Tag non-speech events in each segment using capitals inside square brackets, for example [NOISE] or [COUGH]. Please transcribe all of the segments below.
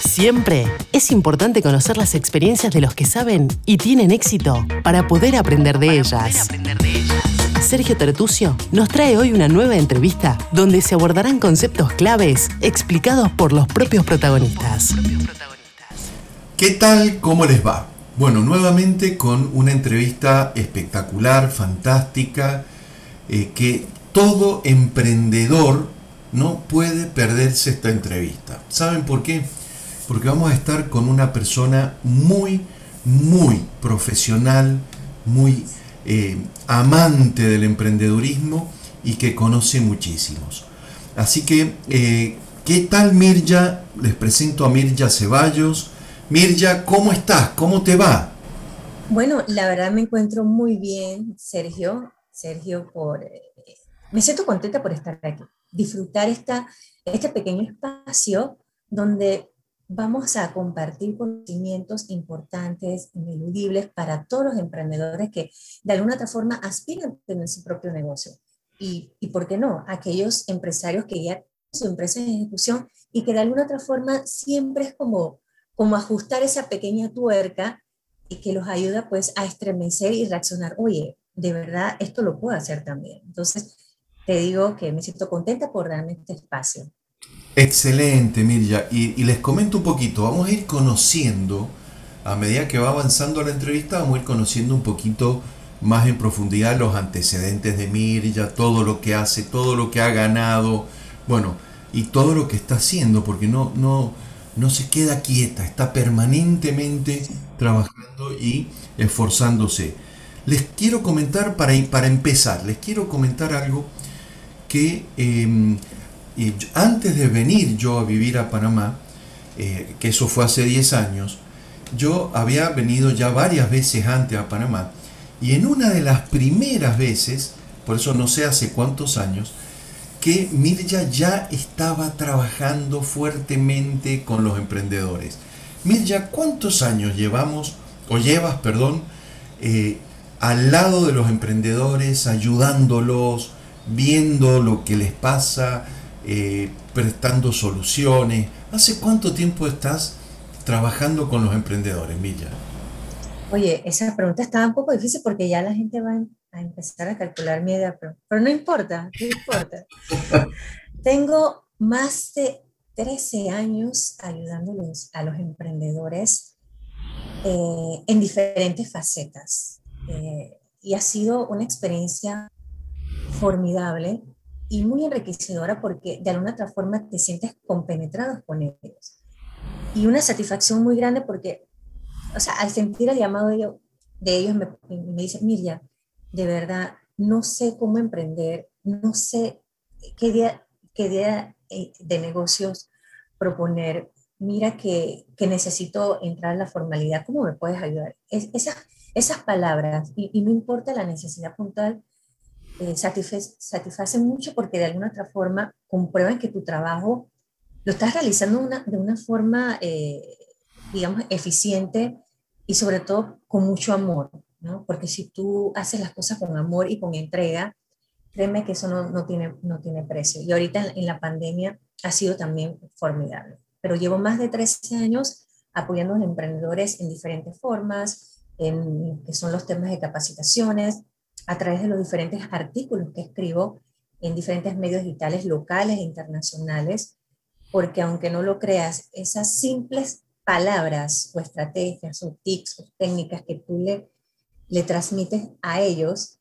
Siempre es importante conocer las experiencias de los que saben y tienen éxito para poder aprender de ellas. Sergio Tertucio nos trae hoy una nueva entrevista donde se abordarán conceptos claves explicados por los propios protagonistas. ¿Qué tal? ¿Cómo les va? Bueno, nuevamente con una entrevista espectacular, fantástica, eh, que todo emprendedor no puede perderse esta entrevista. ¿Saben por qué? Porque vamos a estar con una persona muy, muy profesional, muy eh, amante del emprendedurismo y que conoce muchísimos. Así que, eh, ¿qué tal Mirja? Les presento a Mirja Ceballos. Mirja, ¿cómo estás? ¿Cómo te va? Bueno, la verdad me encuentro muy bien, Sergio. Sergio, por, eh, me siento contenta por estar aquí, disfrutar esta, este pequeño espacio donde vamos a compartir conocimientos importantes, ineludibles para todos los emprendedores que de alguna otra forma aspiran a tener su propio negocio. Y, y por qué no, aquellos empresarios que ya tienen su empresa en ejecución y que de alguna otra forma siempre es como, como ajustar esa pequeña tuerca y que los ayuda pues a estremecer y reaccionar, oye, de verdad esto lo puedo hacer también. Entonces, te digo que me siento contenta por darme este espacio. Excelente, Mirja. Y, les comento un poquito, vamos a ir conociendo, a medida que va avanzando la entrevista, vamos a ir conociendo un poquito más en profundidad los antecedentes de Mirja, todo lo que hace, todo lo que ha ganado, bueno, y todo lo que está haciendo, porque no, no, no se queda quieta, está permanentemente trabajando y esforzándose. Les quiero comentar, para, para empezar, les quiero comentar algo que em, y antes de venir yo a vivir a Panamá, eh, que eso fue hace 10 años, yo había venido ya varias veces antes a Panamá y en una de las primeras veces, por eso no sé hace cuántos años, que Mirja ya estaba trabajando fuertemente con los emprendedores. Mirja, ¿cuántos años llevamos, o llevas, perdón, eh, al lado de los emprendedores, ayudándolos, viendo lo que les pasa, eh, prestando soluciones. ¿Hace cuánto tiempo estás trabajando con los emprendedores, Milla? Oye, esa pregunta estaba un poco difícil porque ya la gente va a empezar a calcular mi edad, pero, no importa, no importa. [LAUGHS] Tengo más de 13 años ayudándolos a los emprendedores eh, en diferentes facetas. Eh, y ha sido una experiencia formidable y muy enriquecedora porque de alguna otra forma te sientes compenetrado con ellos. Y una satisfacción muy grande porque, o sea, al sentir el llamado de, ellos, me, me dicen, de verdad, no sé cómo emprender, no sé qué idea, qué idea eh, de negocios proponer. Mira que, que, necesito entrar en la formalidad, ¿cómo me puedes ayudar? Es, esas, esas palabras, y, y no importa la necesidad puntual, eh, satisface, mucho porque de alguna otra forma comprueban que tu trabajo lo estás realizando de una forma, eh, digamos, eficiente y sobre todo con mucho amor, ¿no? Porque si tú haces las cosas con amor y con entrega, créeme que eso no, no tiene, no tiene precio. Y ahorita en, la pandemia ha sido también formidable. Pero llevo más de 13 años apoyando a los emprendedores en diferentes formas, en, que son los temas de capacitaciones, a través de los diferentes artículos que escribo en diferentes medios digitales locales e internacionales, porque aunque no lo creas, esas simples palabras o estrategias o tics o técnicas que tú le, le transmites a ellos,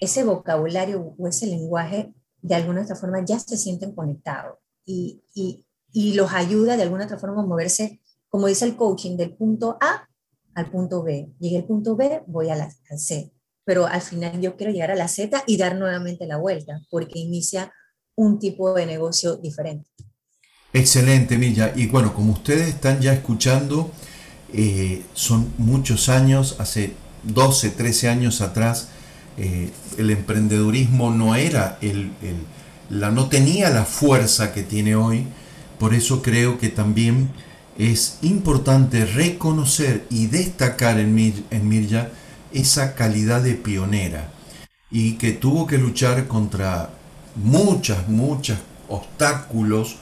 ese vocabulario o ese lenguaje de alguna otra forma ya se sienten conectados y, y, y los ayuda de alguna otra forma a moverse, como dice el coaching, del punto A al punto B. Llegué al punto B, voy a la, al C pero al final yo quiero llegar a la Z y dar nuevamente la vuelta, porque inicia un tipo de negocio diferente. Excelente, Milla. Y bueno, como ustedes están ya escuchando, eh, son muchos años, hace 12, 13 años atrás, eh, el emprendedurismo no era el, la, no tenía la fuerza que tiene hoy. Por eso creo que también es importante reconocer y destacar en, Mir, en Mirja esa calidad de pionera y que tuvo que luchar contra muchas, muchos obstáculos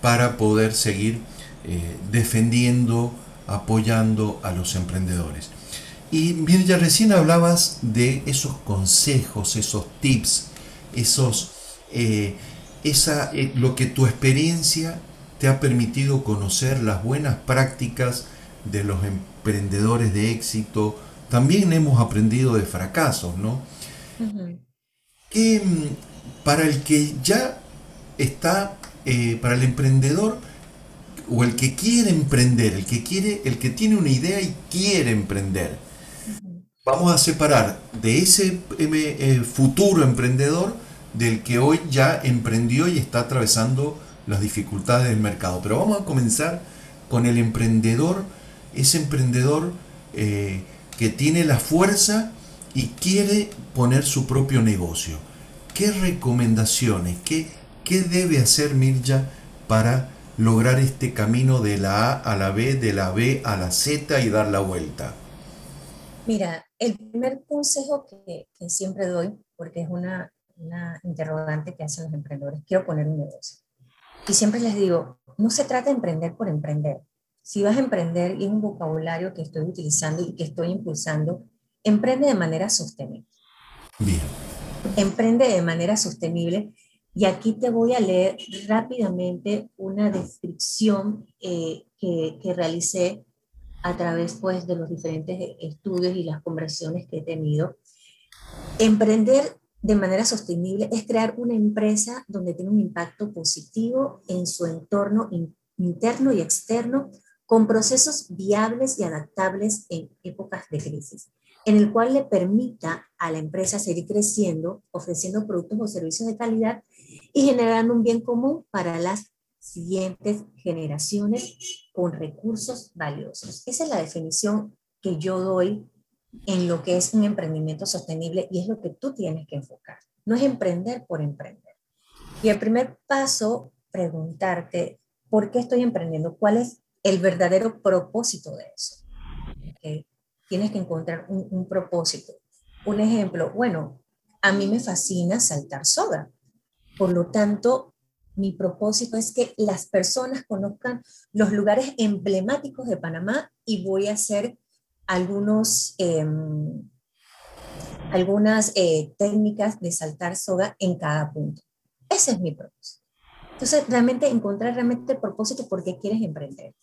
para poder seguir eh, defendiendo, apoyando a los emprendedores. Y Mirja, recién hablabas de esos consejos, esos tips, esos, eh, esa, eh, lo que tu experiencia te ha permitido conocer las buenas prácticas de los emprendedores de éxito. También hemos aprendido de fracasos, ¿no? Que mm, para el que ya está, eh, para el emprendedor o el que quiere emprender, el que quiere, el que tiene una idea y quiere emprender, vamos a separar de ese eh, futuro emprendedor del que hoy ya emprendió y está atravesando las dificultades del mercado. Pero vamos a comenzar con el emprendedor, ese emprendedor eh, que tiene la fuerza y quiere poner su propio negocio. ¿Qué recomendaciones, qué, qué debe hacer Mirja para lograr este camino de la A a la B, de la B a la Z y dar la vuelta? Mira, el primer consejo que, siempre doy, porque es una, una, interrogante que hacen los emprendedores, quiero poner un negocio. Y siempre les digo, no se trata de emprender por emprender. Si vas a emprender, y es un vocabulario que estoy utilizando y que estoy impulsando, emprende de manera sostenible. Bien. Emprende de manera sostenible. Y aquí te voy a leer rápidamente una descripción eh, que, que realicé a través pues, de los diferentes estudios y las conversaciones que he tenido. Emprender de manera sostenible es crear una empresa donde tenga un impacto positivo en su entorno interno y externo con procesos viables y adaptables en épocas de crisis, en el cual le permita a la empresa seguir creciendo, ofreciendo productos o servicios de calidad y generando un bien común para las siguientes generaciones con recursos valiosos. Esa es la definición que yo doy en lo que es un emprendimiento sostenible y es lo que tú tienes que enfocar. No es emprender por emprender. Y el primer paso, preguntarte, ¿por qué estoy emprendiendo? ¿Cuál es el verdadero propósito de eso? Tienes que encontrar un, propósito. Un ejemplo, bueno, a mí me fascina saltar soga. Por lo tanto, mi propósito es que las personas conozcan los lugares emblemáticos de Panamá y voy a hacer algunos, em, algunas eh, técnicas de saltar soga en cada punto. Ese es mi propósito. Entonces, realmente encontrar realmente el propósito por qué quieres emprender.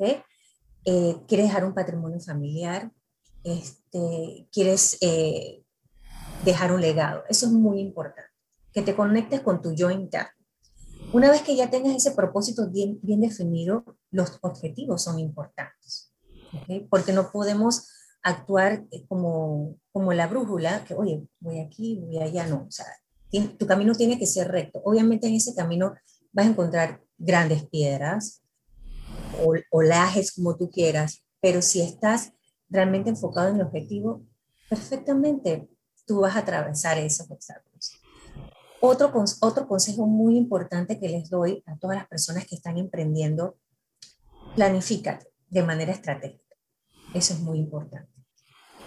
Eh, ¿Quieres dejar un patrimonio familiar? Este, ¿Quieres eh, dejar un legado? Eso es muy importante. Que te conectes con tu yo interno. Una vez que ya tengas ese propósito bien, bien definido, los objetivos son importantes, porque no podemos actuar eh, como, como la brújula, que oye, voy aquí, voy allá, no, o sea, tu camino tiene que ser recto. Obviamente en ese camino vas a encontrar grandes piedras, o, olajes como tú quieras, pero si estás realmente enfocado en el objetivo, perfectamente tú vas a atravesar esos obstáculos. Otro, otro consejo muy importante que les doy a todas las personas que están emprendiendo, planifícate de manera estratégica. Eso es muy importante.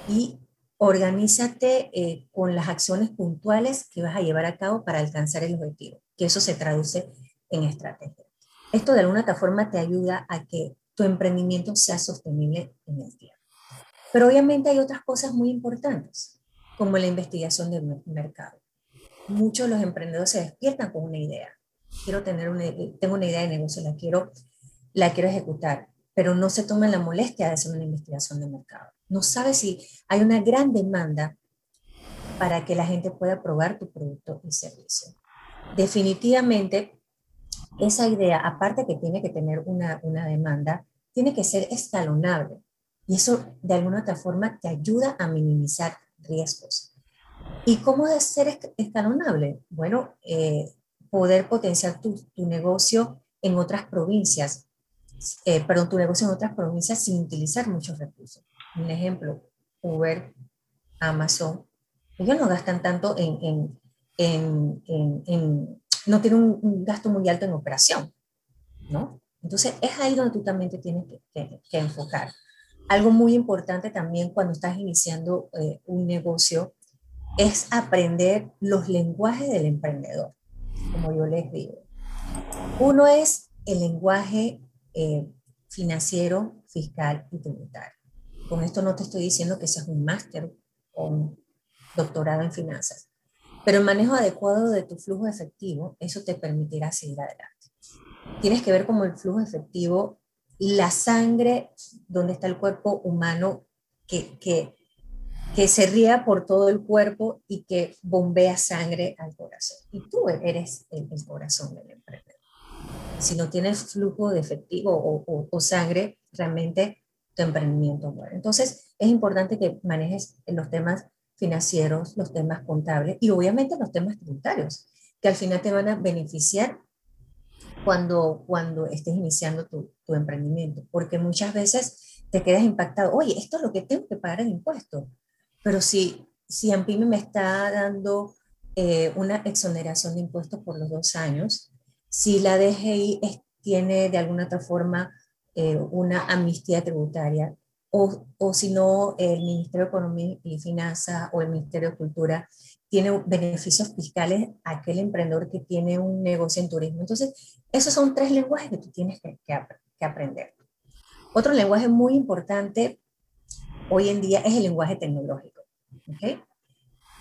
Y organízate eh, con las acciones puntuales que vas a llevar a cabo para alcanzar el objetivo, que eso se traduce en estrategia. Esto de alguna forma te ayuda a que tu emprendimiento sea sostenible en el tiempo. Pero obviamente hay otras cosas muy importantes, como la investigación del mercado muchos de los emprendedores se despiertan con una idea. Quiero tener una, tengo una idea de negocio, la quiero, la quiero ejecutar, pero no se toman la molestia de hacer una investigación de mercado. No sabe si hay una gran demanda para que la gente pueda probar tu producto y servicio. Definitivamente, esa idea, aparte que tiene que tener una, una demanda, tiene que ser escalonable. Y eso, de alguna otra forma, te ayuda a minimizar riesgos. ¿Y cómo es ser escalonable? Bueno, eh, poder potenciar tu, tu, negocio en otras provincias, eh, perdón, tu negocio en otras provincias sin utilizar muchos recursos. Un ejemplo, Uber, Amazon, ellos no gastan tanto en, en, no tienen un, gasto muy alto en operación, ¿no? Entonces es ahí donde tú también te tienes que, que, enfocar. Algo muy importante también cuando estás iniciando eh, un negocio es aprender los lenguajes del emprendedor, como yo les digo. Uno es el lenguaje eh, financiero, fiscal y tributario. Con esto no te estoy diciendo que seas un máster o un doctorado en finanzas, pero el manejo adecuado de tu flujo efectivo, eso te permitirá seguir adelante. Tienes que ver como el flujo efectivo, la sangre, donde está el cuerpo humano, que, que, que se ría por todo el cuerpo y que bombea sangre al corazón. Y tú eres el, corazón del emprendedor. Si no tienes flujo de efectivo o, o, sangre, realmente tu emprendimiento muere. Entonces, es importante que manejes los temas financieros, los temas contables y obviamente los temas tributarios, que al final te van a beneficiar cuando, cuando estés iniciando tu, tu emprendimiento, porque muchas veces te quedas impactado, oye, esto es lo que tengo que pagar en impuestos, pero si, si AMPIME me está dando eh, una exoneración de impuestos por los dos años, si la DGI tiene de alguna otra forma eh, una amnistía tributaria, o, o si no, el Ministerio de Economía y Finanzas o el Ministerio de Cultura tiene beneficios fiscales a aquel emprendedor que tiene un negocio en turismo. Entonces, esos son tres lenguajes que tú tienes que, que, aprender. Otro lenguaje muy importante hoy en día es el lenguaje tecnológico. ¿okay?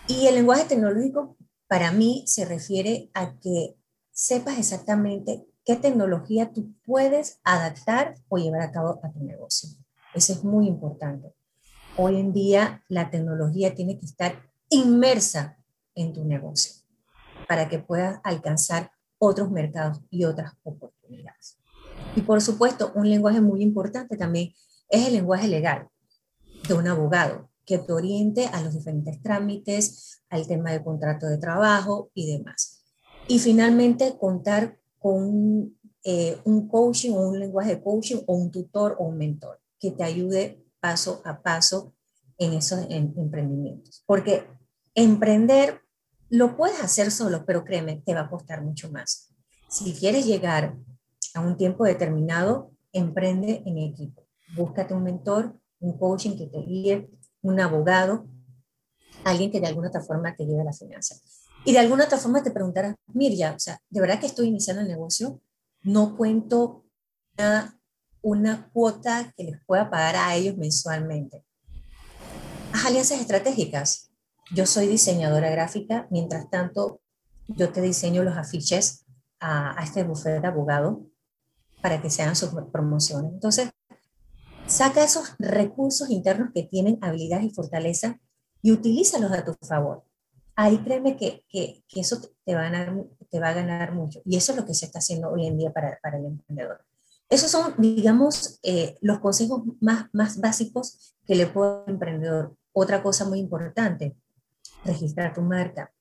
Y el lenguaje tecnológico para mí se refiere a que sepas exactamente qué tecnología tú puedes adaptar o llevar a cabo a tu negocio. Eso es muy importante. Hoy en día la tecnología tiene que estar inmersa en tu negocio para que puedas alcanzar otros mercados y otras oportunidades. Y por supuesto, un lenguaje muy importante también es el lenguaje legal de un abogado que te oriente a los diferentes trámites, al tema de contrato de trabajo y demás. Y finalmente, contar con eh, un coaching o un lenguaje de coaching o un tutor o un mentor que te ayude paso a paso en esos emprendimientos. Porque emprender lo puedes hacer solo, pero créeme, te va a costar mucho más. Si quieres llegar a un tiempo determinado, emprende en equipo. Búscate un mentor, un coaching que te guíe, un abogado, alguien que de alguna otra forma te lleve a la finanza. Y de alguna otra forma te preguntarás, Mirja, o sea, ¿de verdad que estoy iniciando el negocio? No cuento una, una cuota que les pueda pagar a ellos mensualmente. Haz alianzas estratégicas. Yo soy diseñadora gráfica, mientras tanto yo te diseño los afiches a, a este bufete de abogado para que sean sus promociones. Entonces, Saca esos recursos internos que tienen habilidades y fortaleza y utilízalos a tu favor. Ahí créeme que, que, que eso te va, a ganar, te va a ganar mucho. Y eso es lo que se está haciendo hoy en día para, para el emprendedor. Esos son, digamos, eh, los consejos más, más básicos que le puedo al emprendedor. Otra cosa muy importante, registrar tu marca,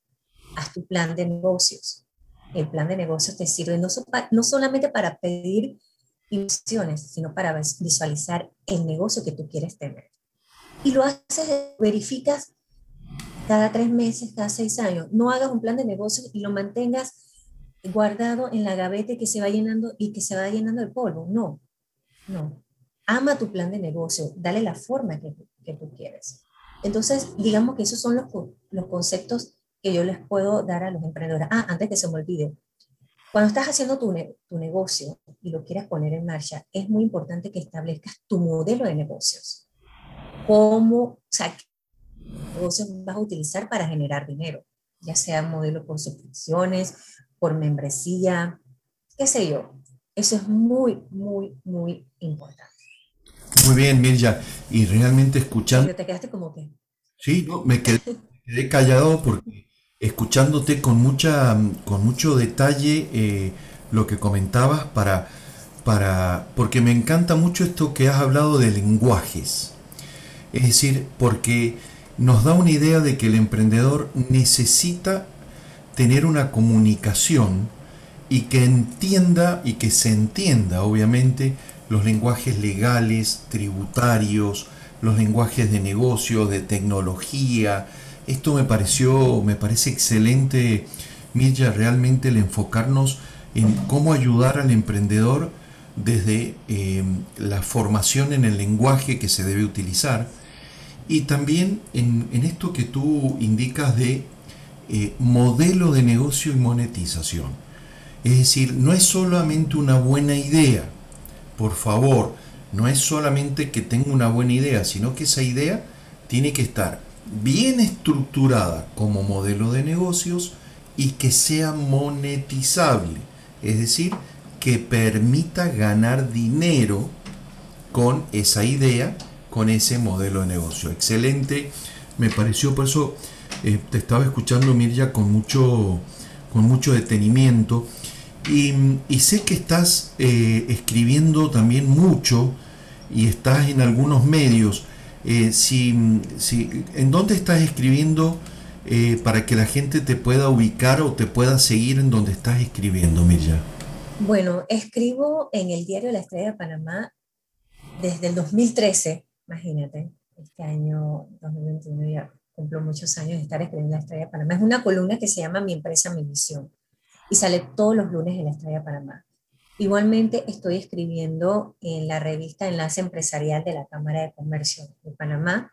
haz tu plan de negocios. El plan de negocios te sirve no, no solamente para pedir inversiones, sino para visualizar el negocio que tú quieres tener. Y lo haces, verificas cada tres meses, cada seis años. No hagas un plan de negocio y lo mantengas guardado en la gaveta que se va llenando y que se va llenando de polvo. No, no. Ama tu plan de negocio, dale la forma que, que tú quieres. Entonces, digamos que esos son los, los conceptos que yo les puedo dar a los emprendedores. Ah, antes que se me olvide, cuando estás haciendo tu, tu, negocio y lo quieres poner en marcha, es muy importante que establezcas tu modelo de negocios. ¿Cómo, o sea, negocios vas a utilizar para generar dinero? Ya sea modelo por suscripciones, por membresía, qué sé yo. Eso es muy, muy, muy importante. Muy bien, Mirja. Y realmente escuchando... ¿Te quedaste como que? Sí, no, me quedé, me quedé callado porque escuchándote con, mucha, con mucho detalle eh, lo que comentabas para, para, porque me encanta mucho esto que has hablado de lenguajes. Es decir, porque nos da una idea de que el emprendedor necesita tener una comunicación y que entienda y que se entienda, obviamente, los lenguajes legales, tributarios, los lenguajes de negocio, de tecnología, esto me pareció, me parece excelente, Mirja, realmente el enfocarnos en cómo ayudar al emprendedor desde eh, la formación en el lenguaje que se debe utilizar y también en, esto que tú indicas de eh, modelo de negocio y monetización. Es decir, no es solamente una buena idea, por favor, no es solamente que tenga una buena idea, sino que esa idea tiene que estar bien estructurada como modelo de negocios y que sea monetizable, es decir, que permita ganar dinero con esa idea, con ese modelo de negocio. Excelente, me pareció, por eso eh, te estaba escuchando Mirja con mucho, con mucho detenimiento y, sé que estás eh, escribiendo también mucho y estás en algunos medios. Eh, si, ¿En dónde estás escribiendo para que la gente te pueda ubicar o te pueda seguir en donde estás escribiendo, Mirja? Bueno, escribo en el diario La Estrella de Panamá desde el 2013, imagínate, este año 2021 ya cumplo muchos años de estar escribiendo La Estrella de Panamá. Es una columna que se llama Mi empresa, mi visión y sale todos los lunes en la Estrella Panamá. Igualmente estoy escribiendo en la revista Enlace Empresarial de la Cámara de Comercio de Panamá,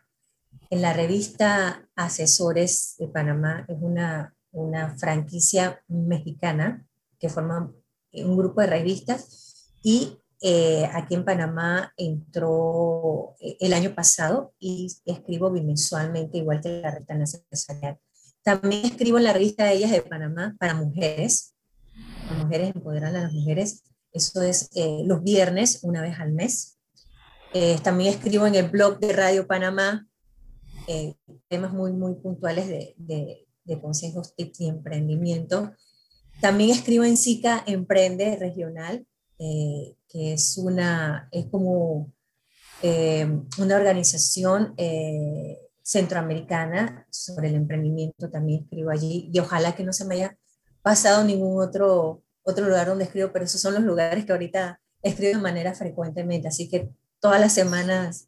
en la revista Asesores de Panamá, es una, una franquicia mexicana que forma un grupo de revistas y eh, aquí en Panamá entró eh, el año pasado y escribo bimensualmente, igual que la revista Empresarial. También escribo en la revista de Ellas de Panamá para mujeres, para mujeres, empoderar a las mujeres. Eso es eh, los viernes, una vez al mes. Eh, también escribo en el blog de Radio Panamá eh, temas muy, muy puntuales de, de, consejos, tips y emprendimiento. También escribo en SICA Emprende Regional, que es, una, es como una organización centroamericana sobre el emprendimiento, también escribo allí y ojalá que no se me haya pasado ningún otro, otro lugar donde escribo, pero esos son los lugares que ahorita escribo de manera frecuentemente, así que todas las semanas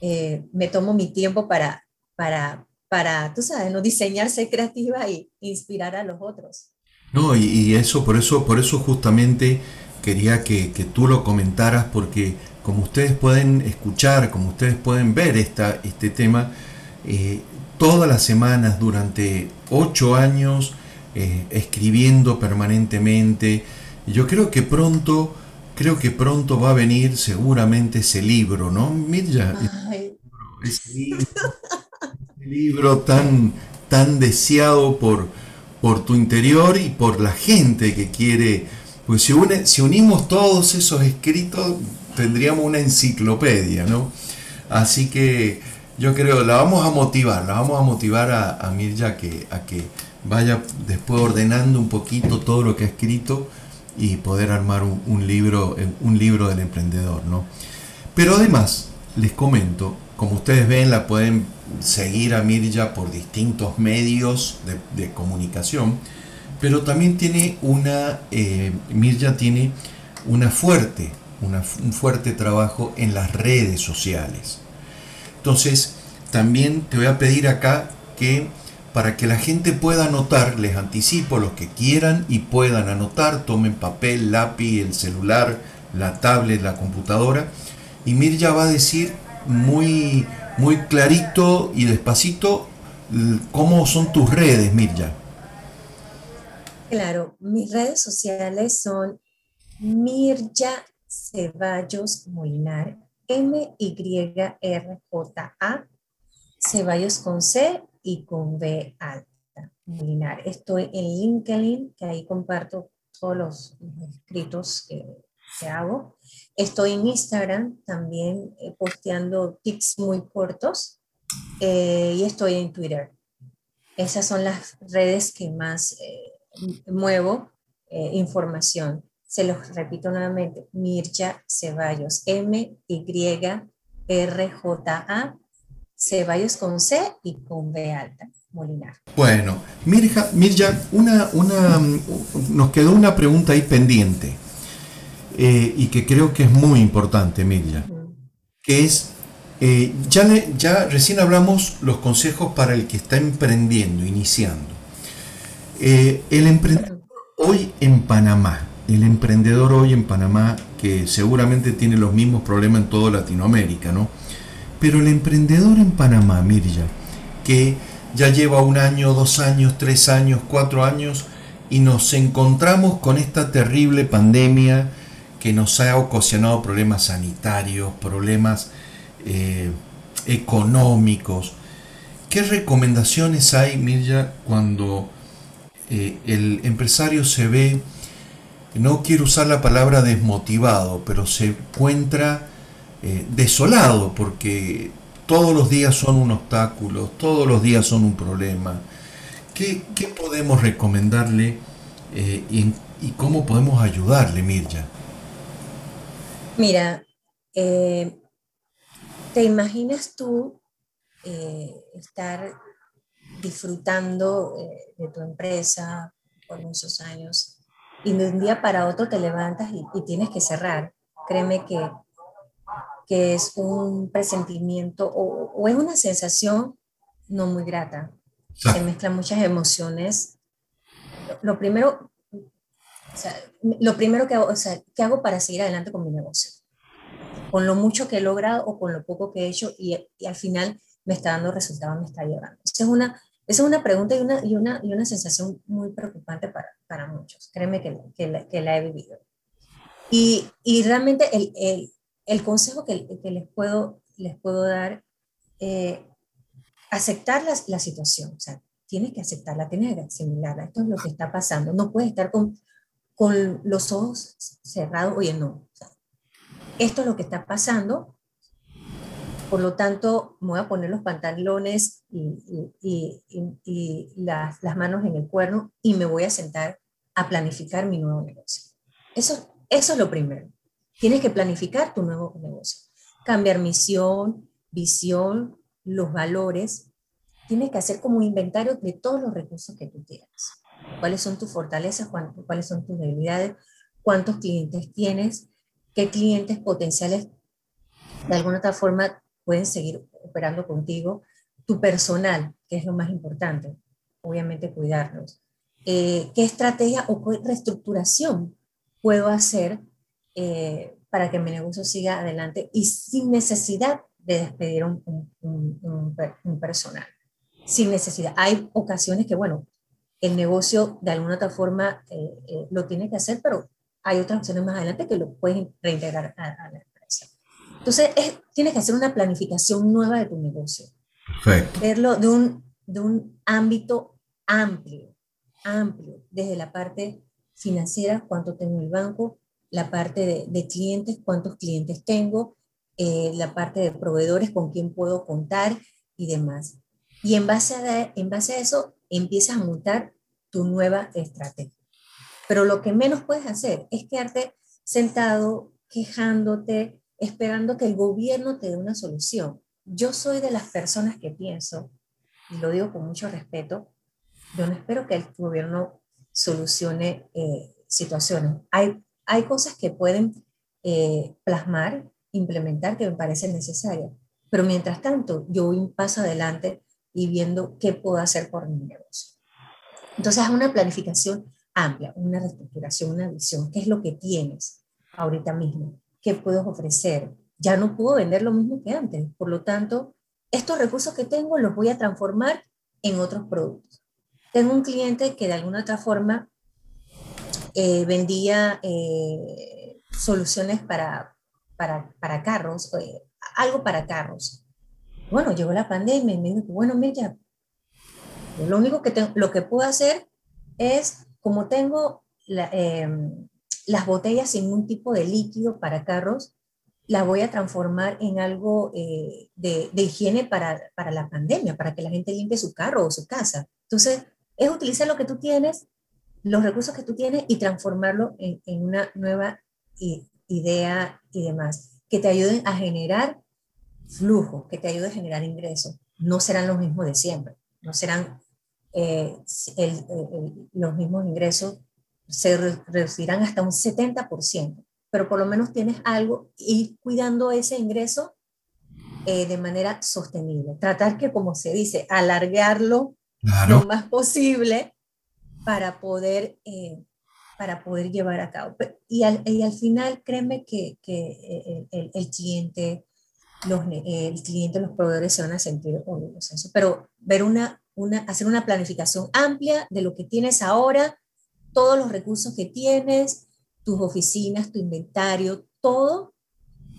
eh, me tomo mi tiempo para, para, para, tú sabes, ¿no? diseñar, creativa y inspirar a los otros. No, y, eso, por eso, por eso justamente quería que, que, tú lo comentaras, porque como ustedes pueden escuchar, como ustedes pueden ver esta, este tema, eh, todas las semanas durante ocho años eh, escribiendo permanentemente. Yo creo que pronto, creo que pronto va a venir seguramente ese libro, ¿no, Mirja? Ese libro, tan, tan deseado por, por tu interior y por la gente que quiere, pues si, si unimos todos esos escritos, tendríamos una enciclopedia, ¿no? Así que yo creo, la vamos a motivar, la vamos a motivar a, a Mirja que, a que vaya después ordenando un poquito todo lo que ha escrito y poder armar un, libro, un libro del emprendedor, ¿no? Pero además, les comento, como ustedes ven, la pueden seguir a Mirja por distintos medios de, comunicación, pero también tiene una, eh, Mirja tiene una fuerte, un fuerte trabajo en las redes sociales. Entonces, también te voy a pedir acá que para que la gente pueda anotar, les anticipo, los que quieran y puedan anotar, tomen papel, lápiz, el celular, la tablet, la computadora, y Mirja va a decir muy, muy clarito y despacito cómo son tus redes, Mirja. Claro, mis redes sociales son Mirja Ceballos Molinar, M-Y-R-J-A, Ceballos con C y con B alta. Molinar. Estoy en LinkedIn, que ahí comparto todos los, escritos que, hago. Estoy en Instagram también eh, posteando tips muy cortos eh, y estoy en Twitter. Esas son las redes que más eh, muevo información. Se los repito nuevamente, Mircha Ceballos, M-Y-R-J-A Ceballos con C y con B alta, Molinar. Bueno, Mirja, Mirja una, una, nos quedó una pregunta ahí pendiente eh, y que creo que es muy importante, Mirja, que es, eh, ya, ya recién hablamos los consejos para el que está emprendiendo, iniciando. Eh, el emprendedor hoy en Panamá, el emprendedor hoy en Panamá, que seguramente tiene los mismos problemas en toda Latinoamérica, ¿no? Pero el emprendedor en Panamá, Mirja, que ya lleva un año, dos años, tres años, cuatro años, y nos encontramos con esta terrible pandemia que nos ha ocasionado problemas sanitarios, problemas eh, económicos. ¿Qué recomendaciones hay, Mirja, cuando eh, el empresario se ve, no quiero usar la palabra desmotivado, pero se encuentra eh, desolado porque todos los días son un obstáculo, todos los días son un problema? ¿Qué, podemos recomendarle y, y, cómo podemos ayudarle, Mirja? Mira, eh, ¿te imaginas tú eh, estar disfrutando eh, de tu empresa por muchos años y de un día para otro te levantas y, tienes que cerrar? Créeme que, que es un presentimiento o, es una sensación no muy grata. Se mezclan muchas emociones. Lo, primero, lo primero que hago, o sea, ¿qué hago para seguir adelante con mi negocio? Con lo mucho que he logrado o con lo poco que he hecho y, al final me está dando resultados, me está llevando. Esa es una, es una pregunta y una, y, una, y una sensación muy preocupante para, para muchos. Créeme que, que la he vivido. Y, y realmente el, el, el, consejo que, que, les, puedo, les puedo dar, eh, aceptar la, la, situación. O sea, tienes que aceptarla, tienes que asimilarla. Esto es lo que está pasando. No puedes estar con, con los ojos cerrados, oye, no, esto es lo que está pasando, por lo tanto, me voy a poner los pantalones y, y, las, las, manos en el cuerno y me voy a sentar a planificar mi nuevo negocio. Eso, eso es lo primero. Tienes que planificar tu nuevo negocio. Cambiar misión, visión, los valores. Tienes que hacer como un inventario de todos los recursos que tú tienes cuáles son tus fortalezas, cuáles son tus debilidades, cuántos clientes tienes, qué clientes potenciales de alguna otra forma pueden seguir operando contigo, tu personal, que es lo más importante, obviamente cuidarlos. Eh, ¿Qué estrategia o qué reestructuración puedo hacer eh, para que mi negocio siga adelante y sin necesidad de despedir un, un, un personal? Sin necesidad. Hay ocasiones que, bueno, el negocio de alguna otra forma eh, eh, lo tiene que hacer, pero hay otras opciones más adelante que lo puedes reintegrar a, la Entonces, tienes que hacer una planificación nueva de tu negocio. Verlo de un, de un ámbito amplio, amplio, desde la parte financiera, cuánto tengo en el banco, la parte de, de clientes, cuántos clientes tengo, eh, la parte de proveedores, con quién puedo contar y demás. Y en base a, en base a eso, empiezas a montar tu nueva estrategia. Pero lo que menos puedes hacer es quedarte sentado, quejándote, esperando que el gobierno te dé una solución. Yo soy de las personas que pienso, y lo digo con mucho respeto, yo no espero que el gobierno solucione eh, situaciones. Hay, hay cosas que pueden eh, plasmar, implementar, que me parecen necesarias, pero mientras tanto yo voy un paso adelante y viendo qué puedo hacer por mi negocio. Entonces, es una planificación amplia, una reestructuración, una visión. ¿Qué es lo que tienes ahorita mismo? ¿Qué puedes ofrecer? Ya no puedo vender lo mismo que antes. Por lo tanto, estos recursos que tengo los voy a transformar en otros productos. Tengo un cliente que de alguna otra forma eh, vendía eh, soluciones para, para, para carros, eh, algo para carros. Bueno, llegó la pandemia y me dijo, bueno, mira, lo único que, tengo, lo que puedo hacer es, como tengo em, las botellas sin un tipo de líquido para carros, las voy a transformar en algo eh, de, higiene para, para, la pandemia, para que la gente limpie su carro o su casa. Entonces, es utilizar lo que tú tienes, los recursos que tú tienes y transformarlo en, en una nueva idea y demás, que te ayuden a generar flujo que te ayude a generar ingresos, no serán los mismos de siempre, no serán eh, los mismos ingresos, se reducirán hasta un 70%, pero por lo menos tienes algo y cuidando ese ingreso eh, de manera sostenible. Tratar que, como se dice, alargarlo lo más posible para poder, eh, para poder llevar a cabo. Y al, y al final, créeme que, que el, el, cliente, los, el cliente, los proveedores se van a sentir orgullosos. Pero ver una, una, hacer una planificación amplia de lo que tienes ahora, todos los recursos que tienes, tus oficinas, tu inventario, todo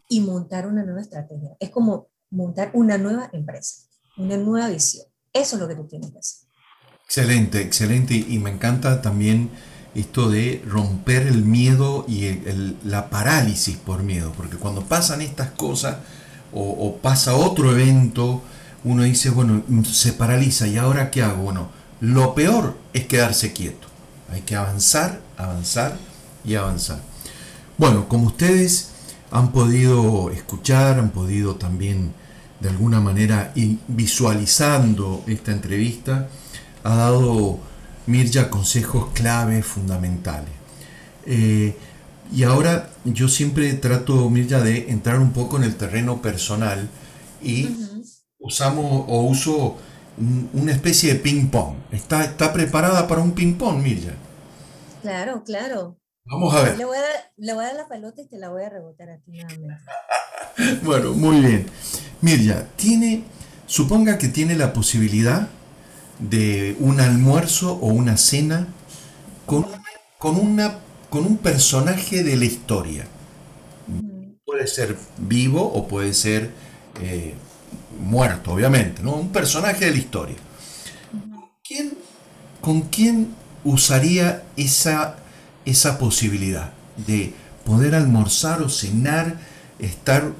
y montar una nueva estrategia. Es como montar una nueva empresa, una nueva visión. Eso es lo que tú tienes que hacer. Excelente, excelente. Y me encanta también esto de romper el miedo y la parálisis por miedo, porque cuando pasan estas cosas o, pasa otro evento, uno dice, bueno, se paraliza y ahora qué hago? Bueno, lo peor es quedarse quieto. Hay que avanzar, avanzar y avanzar. Bueno, como ustedes han podido escuchar, han podido también de alguna manera ir visualizando esta entrevista, ha dado Mirja consejos clave, fundamentales. Eh, y ahora yo siempre trato, Mirja, de entrar un poco en el terreno personal y usamos o uso una especie de ping-pong. ¿Está, ¿Está preparada para un ping-pong, Mirja? Claro, claro. Vamos a ver. Le voy a, dar, la pelota y te la voy a rebotar a ti nuevamente. [LAUGHS] bueno, muy bien. Mirja, tiene, suponga que tiene la posibilidad de un almuerzo o una cena con, con, una, con un personaje de la historia. Puede ser vivo o puede ser eh, muerto, obviamente, ¿no? Un personaje de la historia. ¿Quién, ¿Con quién usaría esa, esa posibilidad de poder almorzar o cenar, estar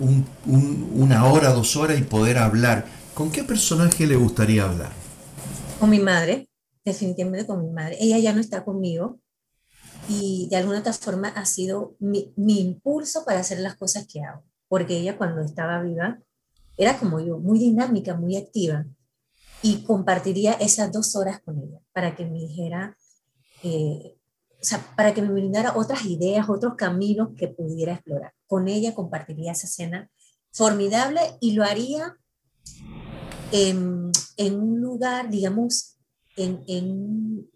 una hora, dos horas y poder hablar? ¿Con qué personaje le gustaría hablar? Con mi madre, definitivamente con mi madre. Ella ya no está conmigo y de alguna otra forma ha sido mi, mi impulso para hacer las cosas que hago, porque ella cuando estaba viva era como yo, muy dinámica, muy activa y compartiría esas dos horas con ella para que me dijera, eh, o sea, para que me brindara otras ideas, otros caminos que pudiera explorar. Con ella compartiría esa cena formidable y lo haría en, un lugar, digamos, en, en,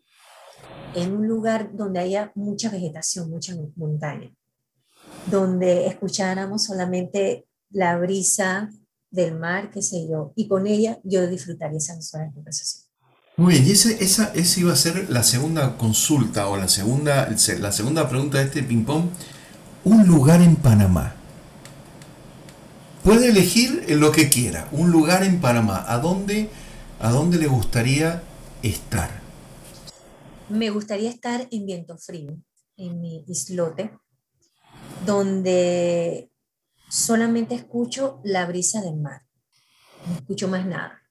un lugar donde haya mucha vegetación, mucha montaña, donde escucháramos solamente la brisa del mar, qué sé yo, y con ella yo disfrutaría esa horas de conversación. Muy bien, y ese, esa, esa iba a ser la segunda consulta o la segunda, la segunda pregunta de este ping-pong. Un lugar en Panamá. Puede elegir lo que quiera, un lugar en Panamá. ¿A dónde, a dónde le gustaría estar? Me gustaría estar en Viento Frío, en mi islote, donde solamente escucho la brisa del mar, no escucho más nada.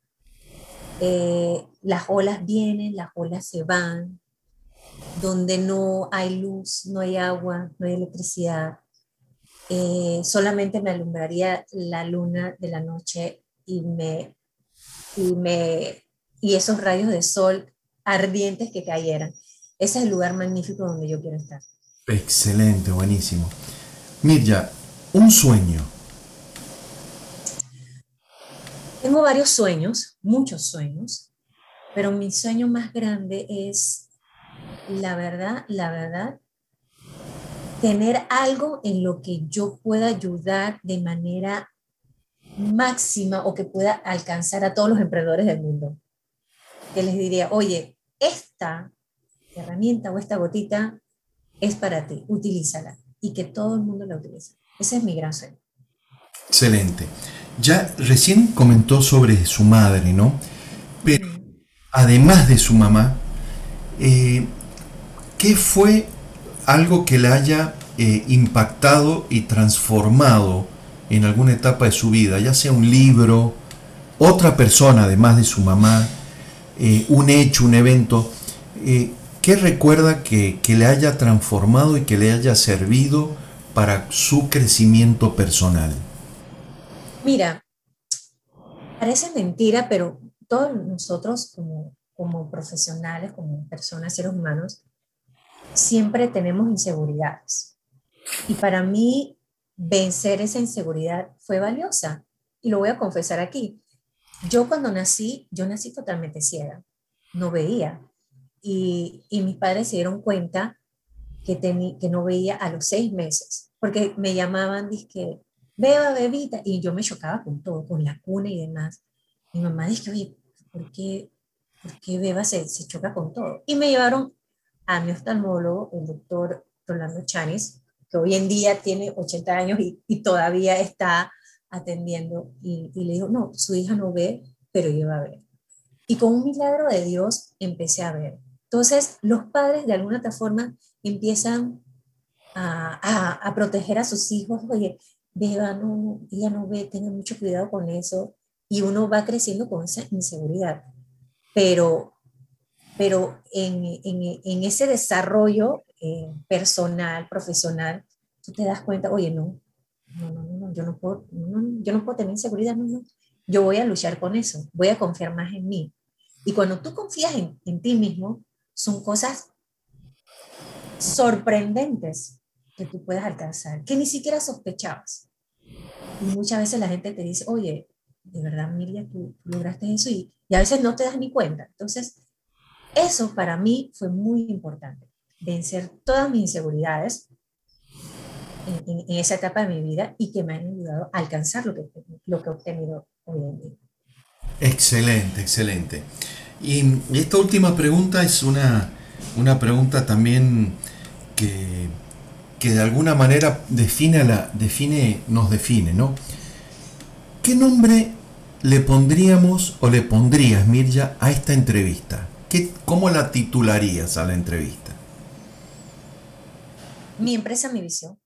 Eh, las olas vienen, las olas se van, donde no hay luz, no hay agua, no hay electricidad, eh, solamente me alumbraría la luna de la noche y, me, y, me, y esos rayos de sol ardientes que cayeran. Ese es el lugar magnífico donde yo quiero estar. Excelente, buenísimo. Mirja, un sueño. Tengo varios sueños, muchos sueños, pero mi sueño más grande es, la verdad, la verdad, tener algo en lo que yo pueda ayudar de manera máxima o que pueda alcanzar a todos los emprendedores del mundo. Que les diría, oye, esta herramienta o esta gotita es para ti, utilízala y que todo el mundo la utilice. Ese es mi gran sueño. Excelente. Ya recién comentó sobre su madre, ¿no? Pero además de su mamá, eh, ¿qué fue algo que le haya eh, impactado y transformado en alguna etapa de su vida, ya sea un libro, otra persona además de su mamá, eh, un hecho, un evento, ¿qué recuerda que, que, le haya transformado y que le haya servido para su crecimiento personal? Mira, parece mentira, pero todos nosotros como, profesionales, como personas, seres humanos, siempre tenemos inseguridades. Y para mí, vencer esa inseguridad fue valiosa. Y lo voy a confesar aquí. Yo cuando nací, yo nací totalmente ciega. No veía. Y, y mis padres se dieron cuenta que, que no veía a los seis meses. Porque me llamaban, dije, beba, bebita. Y yo me chocaba con todo, con la cuna y demás. Mi mamá dijo, oye, ¿por qué, por qué beba se, se choca con todo? Y me llevaron a mi oftalmólogo, el doctor Rolando Chanis, que hoy en día tiene 80 años y, todavía está atendiendo. Y, y, le digo, no, su hija no ve, pero yo va a ver. Y con un milagro de Dios empecé a ver. Entonces, los padres de alguna otra forma empiezan a, a, a proteger a sus hijos. Oye, beba, no, ella no ve, tenga mucho cuidado con eso. Y uno va creciendo con esa inseguridad. Pero, pero en, en, en ese desarrollo eh, personal, profesional, tú te das cuenta, oye, no, no, no, no, yo no puedo, no, yo no puedo tener inseguridad, no, no. Yo voy a luchar con eso, voy a confiar más en mí. Y cuando tú confías en, en ti mismo, son cosas sorprendentes que tú puedas alcanzar, que ni siquiera sospechabas. Y muchas veces la gente te dice, oye, de verdad, Miriam, tú, lograste eso y, a veces no te das ni cuenta. Entonces, eso para mí fue muy importante, vencer todas mis inseguridades en, en, esa etapa de mi vida y que me han ayudado a alcanzar lo que, lo que he obtenido hoy en día. Excelente, excelente. Y esta última pregunta es una, una pregunta también que, que de alguna manera define, la, define, nos define, ¿no? ¿Qué nombre le pondríamos o le pondrías, Mirja, a esta entrevista? ¿Qué, ¿Cómo la titularías a la entrevista? Mi empresa, mi visión.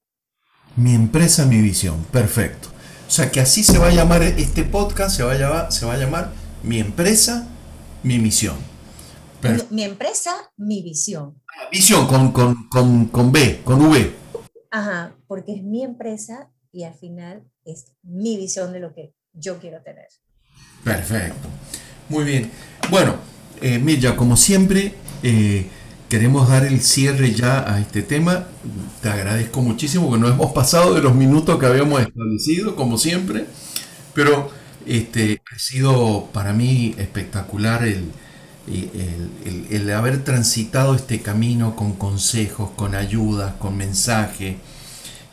Mi empresa, mi visión. Perfecto. O sea que así se va a llamar este podcast, se va a llamar, se va a llamar Mi empresa, mi misión. Mi, mi, empresa, mi visión. Visión con, con, con, con B, con V. Ajá, porque es mi empresa y al final es mi visión de lo que yo quiero tener. Perfecto. Muy bien. Bueno, eh, Mirja, como siempre, eh, queremos dar el cierre ya a este tema. Te agradezco muchísimo que nos hemos pasado de los minutos que habíamos establecido, como siempre, pero este, ha sido para mí espectacular el, el, haber transitado este camino con consejos, con ayudas, con mensaje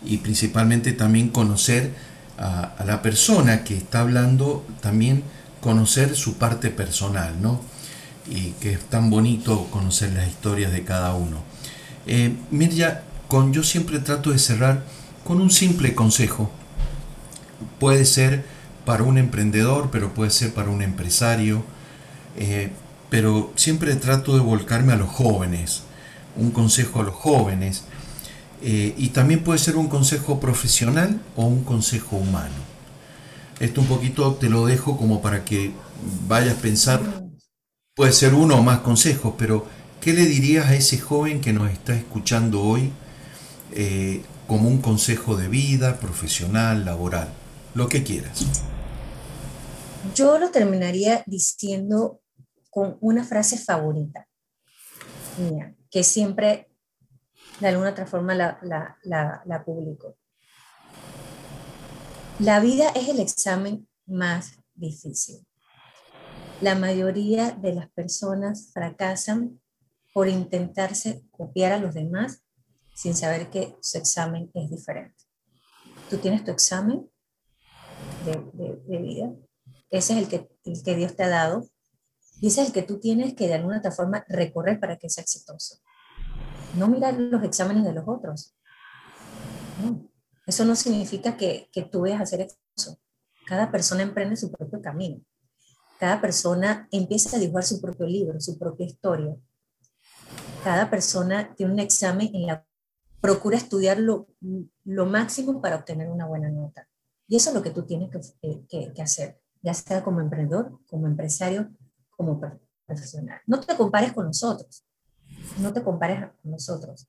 y principalmente también conocer a, a, la persona que está hablando, también conocer su parte personal, ¿no? Y que es tan bonito conocer las historias de cada uno. Eh, Mirja, con, yo siempre trato de cerrar con un simple consejo. Puede ser para un emprendedor, pero puede ser para un empresario. Eh, pero siempre trato de volcarme a los jóvenes, un consejo a los jóvenes, eh, y también puede ser un consejo profesional o un consejo humano. Esto un poquito te lo dejo como para que vayas a pensar, puede ser uno o más consejos, pero ¿qué le dirías a ese joven que nos está escuchando hoy eh, como un consejo de vida, profesional, laboral? Lo que quieras. Yo lo terminaría diciendo con una frase favorita mía, que siempre de alguna otra forma la, la, la, la publico. La vida es el examen más difícil. La mayoría de las personas fracasan por intentarse copiar a los demás sin saber que su examen es diferente. Tú tienes tu examen de, de, de vida, ese es el que, el que Dios te ha dado, y ese es el que tú tienes que de alguna otra forma recorrer para que sea exitoso. No mirar los exámenes de los otros. No. Eso no significa que, que tú vayas a ser exitoso. Cada persona emprende su propio camino. Cada persona empieza a dibujar su propio libro, su propia historia. Cada persona tiene un examen en la procura estudiar lo, lo máximo para obtener una buena nota. Y eso es lo que tú tienes que, que, que hacer, ya sea como emprendedor, como empresario, como profesional. No te compares con nosotros, no te compares con nosotros.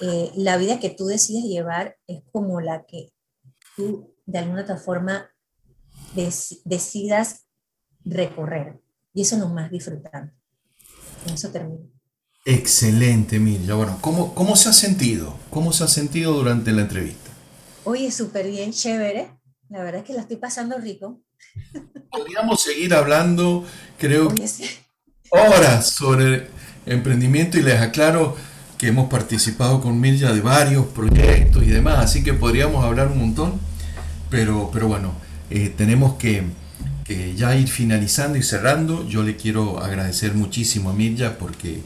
Eh, la vida que tú decides llevar es como la que tú de alguna otra forma decidas recorrer. Y eso es lo más disfrutante. Con eso termino. Excelente, Mirja. Bueno, ¿cómo, ¿cómo se ha sentido? ¿Cómo se ha sentido durante la entrevista? Oye, súper bien, chévere. La verdad es que la estoy pasando rico. Podríamos seguir hablando, creo, horas sobre emprendimiento y les aclaro que hemos participado con Mirja de varios proyectos y demás, así que podríamos hablar un montón, pero, pero bueno, eh, tenemos que, ya ir finalizando y cerrando. Yo le quiero agradecer muchísimo a Mirja porque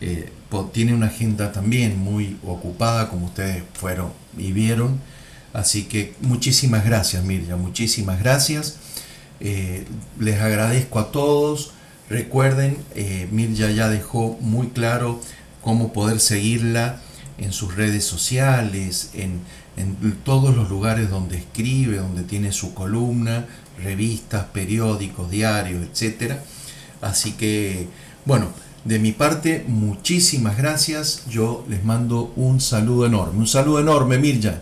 eh, tiene una agenda también muy ocupada, como ustedes fueron y vieron. Así que muchísimas gracias, Mirja, muchísimas gracias. Eh, les agradezco a todos. Recuerden, eh, Mirja ya dejó muy claro cómo poder seguirla en sus redes sociales, en, en todos los lugares donde escribe, donde tiene su columna, revistas, periódicos, diarios, etc. Así que, bueno, de mi parte, muchísimas gracias. Yo les mando un saludo enorme. Un saludo enorme, Mirja.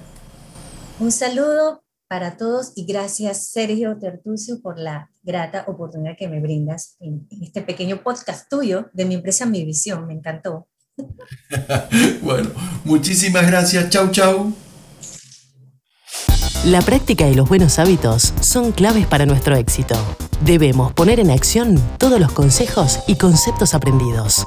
Un saludo para todos y gracias, Sergio Tertucio, por la grata oportunidad que me brindas en, este pequeño podcast tuyo de mi empresa Mi Visión. Me encantó. [LAUGHS] bueno, muchísimas gracias. Chau, chau. La práctica y los buenos hábitos son claves para nuestro éxito. Debemos poner en acción todos los consejos y conceptos aprendidos.